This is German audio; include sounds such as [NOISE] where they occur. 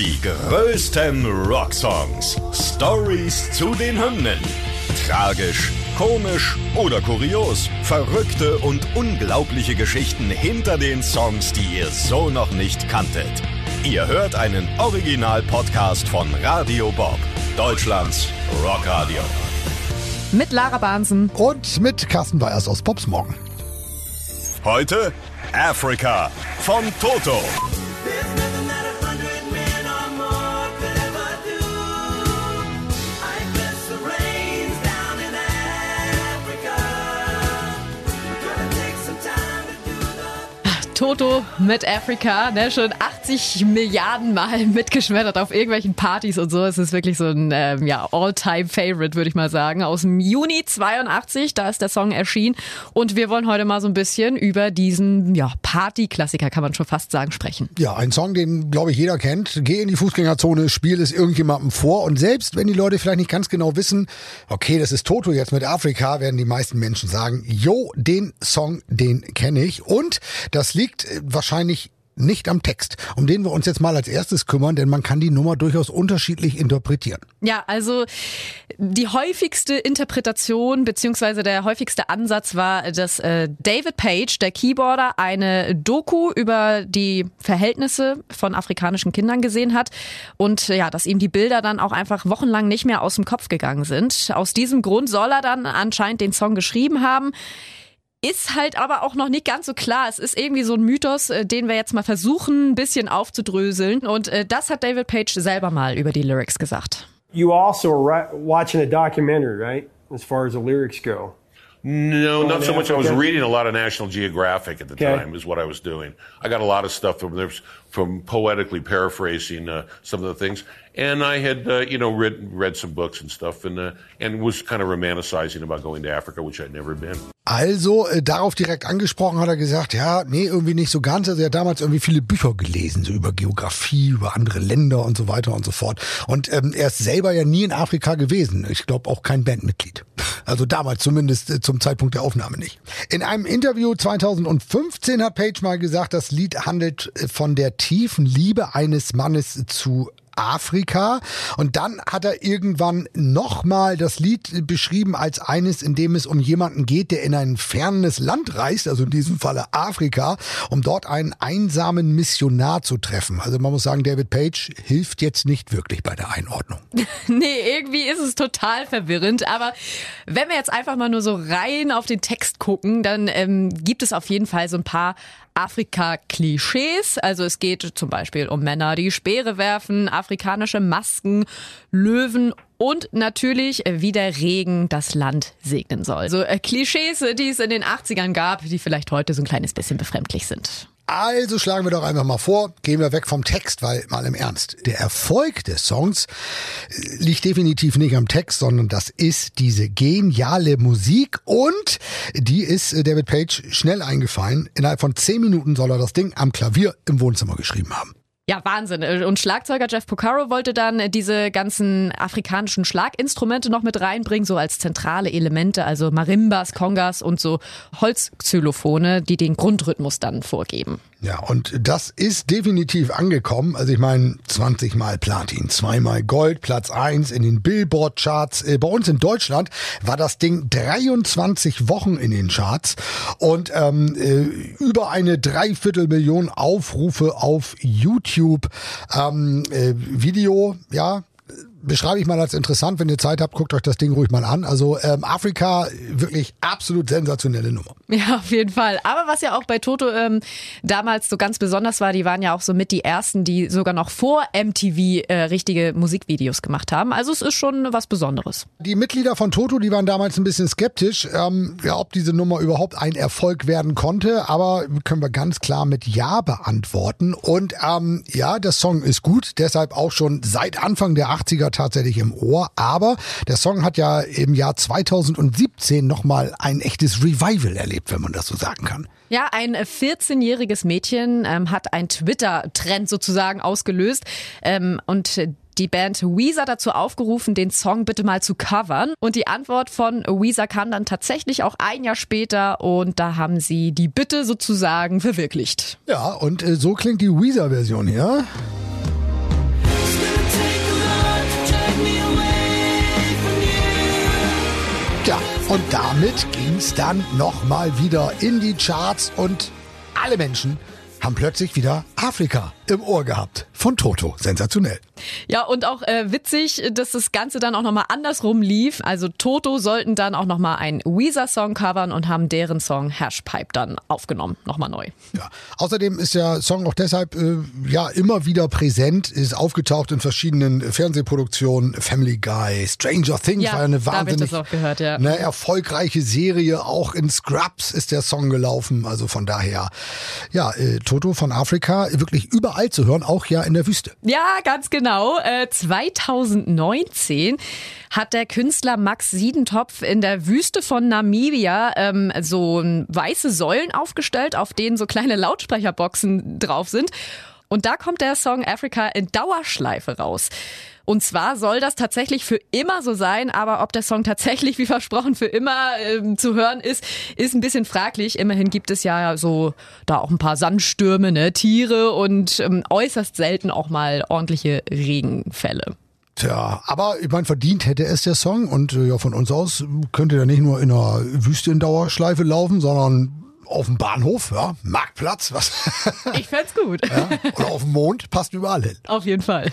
Die größten Rocksongs. Stories zu den Hymnen. Tragisch, komisch oder kurios. Verrückte und unglaubliche Geschichten hinter den Songs, die ihr so noch nicht kanntet. Ihr hört einen Original-Podcast von Radio Bob, Deutschlands Rockradio. Mit Lara Bahnsen. Und mit Carsten Weyers aus Pops Morgen. Heute Africa von Toto. Toto mit Africa, ne, schon 80 Milliarden Mal [LAUGHS] mitgeschmettert auf irgendwelchen Partys und so. Es ist wirklich so ein ähm, ja, All-Time-Favorite, würde ich mal sagen. Aus dem Juni 82, da ist der Song erschienen. Und wir wollen heute mal so ein bisschen über diesen ja, Party-Klassiker, kann man schon fast sagen, sprechen. Ja, ein Song, den, glaube ich, jeder kennt. Geh in die Fußgängerzone, spiel es irgendjemandem vor. Und selbst wenn die Leute vielleicht nicht ganz genau wissen, okay, das ist Toto jetzt mit Afrika, werden die meisten Menschen sagen, jo, den Song, den kenne ich. Und das liegt liegt äh, wahrscheinlich nicht am Text, um den wir uns jetzt mal als erstes kümmern, denn man kann die Nummer durchaus unterschiedlich interpretieren. Ja, also die häufigste Interpretation beziehungsweise der häufigste Ansatz war, dass äh, David Page, der Keyboarder, eine Doku über die Verhältnisse von afrikanischen Kindern gesehen hat und ja, dass ihm die Bilder dann auch einfach wochenlang nicht mehr aus dem Kopf gegangen sind. Aus diesem Grund soll er dann anscheinend den Song geschrieben haben. Ist halt aber auch noch nicht ganz so klar. Es ist irgendwie so ein Mythos, äh, den wir jetzt mal versuchen, ein bisschen aufzudröseln. Und äh, das hat David Page selber mal über die Lyrics gesagt. You also are watching a documentary, right? As far as the lyrics go. No, not so much. I was reading a lot of National Geographic at the okay. time. Is what I was doing. I got a lot of stuff from there, from poetically paraphrasing uh, some of the things, and I had uh, you know read read some books and stuff, and uh, and was kind of romanticizing about going to Africa, which I'd never been. Also äh, darauf direkt angesprochen hat er gesagt, ja, nee, irgendwie nicht so ganz. Also er hat damals irgendwie viele Bücher gelesen, so über Geografie, über andere Länder und so weiter und so fort. Und ähm, er ist selber ja nie in Afrika gewesen. Ich glaube auch kein Bandmitglied. Also damals zumindest äh, zum Zeitpunkt der Aufnahme nicht. In einem Interview 2015 hat Page mal gesagt, das Lied handelt äh, von der tiefen Liebe eines Mannes zu Afrika. Und dann hat er irgendwann nochmal das Lied beschrieben als eines, in dem es um jemanden geht, der in ein fernes Land reist, also in diesem Falle Afrika, um dort einen einsamen Missionar zu treffen. Also man muss sagen, David Page hilft jetzt nicht wirklich bei der Einordnung. [LAUGHS] nee, irgendwie ist es total verwirrend. Aber wenn wir jetzt einfach mal nur so rein auf den Text gucken, dann ähm, gibt es auf jeden Fall so ein paar Afrika-Klischees. Also es geht zum Beispiel um Männer, die Speere werfen, afrikanische Masken, Löwen und natürlich, äh, wie der Regen das Land segnen soll. So äh, Klischees, die es in den 80ern gab, die vielleicht heute so ein kleines bisschen befremdlich sind. Also schlagen wir doch einfach mal vor, gehen wir weg vom Text, weil mal im Ernst, der Erfolg des Songs äh, liegt definitiv nicht am Text, sondern das ist diese geniale Musik und die ist äh, David Page schnell eingefallen. Innerhalb von zehn Minuten soll er das Ding am Klavier im Wohnzimmer geschrieben haben. Ja, Wahnsinn. Und Schlagzeuger Jeff Porcaro wollte dann diese ganzen afrikanischen Schlaginstrumente noch mit reinbringen, so als zentrale Elemente, also Marimbas, Kongas und so Holzxylophone, die den Grundrhythmus dann vorgeben. Ja, und das ist definitiv angekommen. Also ich meine, 20 mal Platin, zweimal Gold, Platz 1 in den Billboard-Charts. Äh, bei uns in Deutschland war das Ding 23 Wochen in den Charts und ähm, äh, über eine Dreiviertelmillion Aufrufe auf YouTube. Ähm, äh, Video, ja, beschreibe ich mal als interessant. Wenn ihr Zeit habt, guckt euch das Ding ruhig mal an. Also ähm, Afrika, wirklich absolut sensationelle Nummer. [LAUGHS] Ja, auf jeden Fall. Aber was ja auch bei Toto ähm, damals so ganz besonders war, die waren ja auch so mit die ersten, die sogar noch vor MTV äh, richtige Musikvideos gemacht haben. Also es ist schon was Besonderes. Die Mitglieder von Toto, die waren damals ein bisschen skeptisch, ähm, ja, ob diese Nummer überhaupt ein Erfolg werden konnte. Aber können wir ganz klar mit Ja beantworten. Und ähm, ja, der Song ist gut, deshalb auch schon seit Anfang der 80er tatsächlich im Ohr. Aber der Song hat ja im Jahr 2017 nochmal ein echtes Revival erlebt, wenn man das so sagen kann. Ja, ein 14-jähriges Mädchen ähm, hat einen Twitter-Trend sozusagen ausgelöst. Ähm, und die Band Weezer dazu aufgerufen, den Song bitte mal zu covern. Und die Antwort von Weezer kam dann tatsächlich auch ein Jahr später und da haben sie die Bitte sozusagen verwirklicht. Ja, und äh, so klingt die Weezer-Version hier. Und damit ging es dann nochmal wieder in die Charts und alle Menschen haben plötzlich wieder Afrika im Ohr gehabt. Von Toto. Sensationell. Ja, und auch äh, witzig, dass das Ganze dann auch nochmal andersrum lief. Also Toto sollten dann auch nochmal einen Weezer-Song covern und haben deren Song Hashpipe dann aufgenommen. Nochmal neu. Ja. Außerdem ist der Song auch deshalb äh, ja immer wieder präsent, ist aufgetaucht in verschiedenen Fernsehproduktionen. Family Guy, Stranger Things Ja, war eine wahnsinnig gehört, ja. ne, erfolgreiche Serie. Auch in Scrubs ist der Song gelaufen. Also von daher, ja, äh, Toto von Afrika wirklich überall zu hören, auch ja in der Wüste. Ja, ganz genau. Äh, 2019 hat der Künstler Max Siedentopf in der Wüste von Namibia ähm, so weiße Säulen aufgestellt, auf denen so kleine Lautsprecherboxen drauf sind. Und da kommt der Song Africa in Dauerschleife raus. Und zwar soll das tatsächlich für immer so sein, aber ob der Song tatsächlich, wie versprochen, für immer ähm, zu hören ist, ist ein bisschen fraglich. Immerhin gibt es ja so da auch ein paar Sandstürme, ne, Tiere und ähm, äußerst selten auch mal ordentliche Regenfälle. Tja, aber ich meine, verdient hätte es der Song und äh, ja, von uns aus könnte er nicht nur in einer Wüste in Dauerschleife laufen, sondern auf dem Bahnhof, ja, Marktplatz, was, Ich fänd's gut. [LAUGHS] ja, oder auf dem Mond, passt überall hin. Auf jeden Fall.